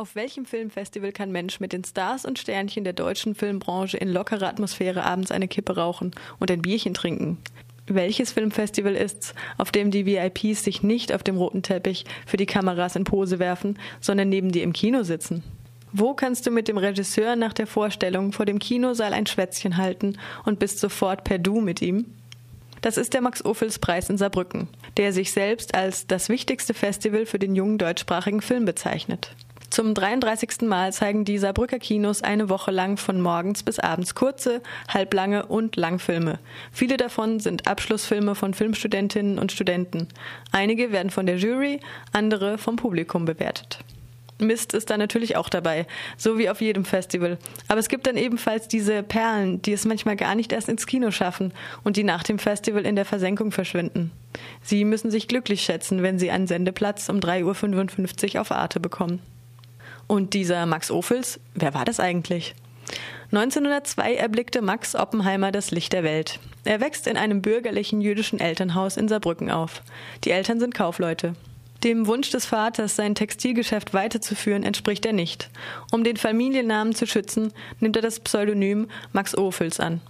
Auf welchem Filmfestival kann Mensch mit den Stars und Sternchen der deutschen Filmbranche in lockerer Atmosphäre abends eine Kippe rauchen und ein Bierchen trinken? Welches Filmfestival ist's, auf dem die VIPs sich nicht auf dem roten Teppich für die Kameras in Pose werfen, sondern neben dir im Kino sitzen? Wo kannst du mit dem Regisseur nach der Vorstellung vor dem Kinosaal ein Schwätzchen halten und bist sofort per Du mit ihm? Das ist der Max-Ophüls-Preis in Saarbrücken, der sich selbst als das wichtigste Festival für den jungen deutschsprachigen Film bezeichnet. Zum 33. Mal zeigen die Saarbrücker Kinos eine Woche lang von morgens bis abends kurze, halblange und Langfilme. Viele davon sind Abschlussfilme von Filmstudentinnen und Studenten. Einige werden von der Jury, andere vom Publikum bewertet. Mist ist da natürlich auch dabei, so wie auf jedem Festival. Aber es gibt dann ebenfalls diese Perlen, die es manchmal gar nicht erst ins Kino schaffen und die nach dem Festival in der Versenkung verschwinden. Sie müssen sich glücklich schätzen, wenn sie einen Sendeplatz um 3.55 Uhr auf Arte bekommen. Und dieser Max Ophüls, wer war das eigentlich? 1902 erblickte Max Oppenheimer das Licht der Welt. Er wächst in einem bürgerlichen jüdischen Elternhaus in Saarbrücken auf. Die Eltern sind Kaufleute. Dem Wunsch des Vaters, sein Textilgeschäft weiterzuführen, entspricht er nicht. Um den Familiennamen zu schützen, nimmt er das Pseudonym Max Ophüls an.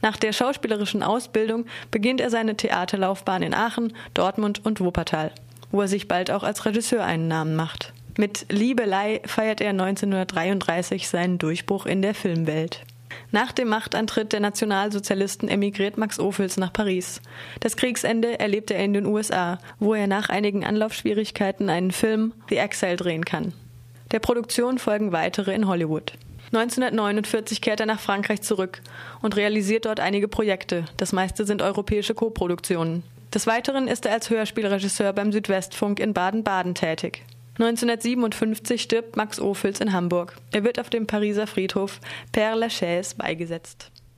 Nach der schauspielerischen Ausbildung beginnt er seine Theaterlaufbahn in Aachen, Dortmund und Wuppertal, wo er sich bald auch als Regisseur einen Namen macht. Mit Liebelei feiert er 1933 seinen Durchbruch in der Filmwelt. Nach dem Machtantritt der Nationalsozialisten emigriert Max Ophüls nach Paris. Das Kriegsende erlebt er in den USA, wo er nach einigen Anlaufschwierigkeiten einen Film The Exile drehen kann. Der Produktion folgen weitere in Hollywood. 1949 kehrt er nach Frankreich zurück und realisiert dort einige Projekte. Das meiste sind europäische Koproduktionen. Des Weiteren ist er als Hörspielregisseur beim Südwestfunk in Baden-Baden tätig. 1957 stirbt Max Ophüls in Hamburg. Er wird auf dem Pariser Friedhof Père Lachaise beigesetzt.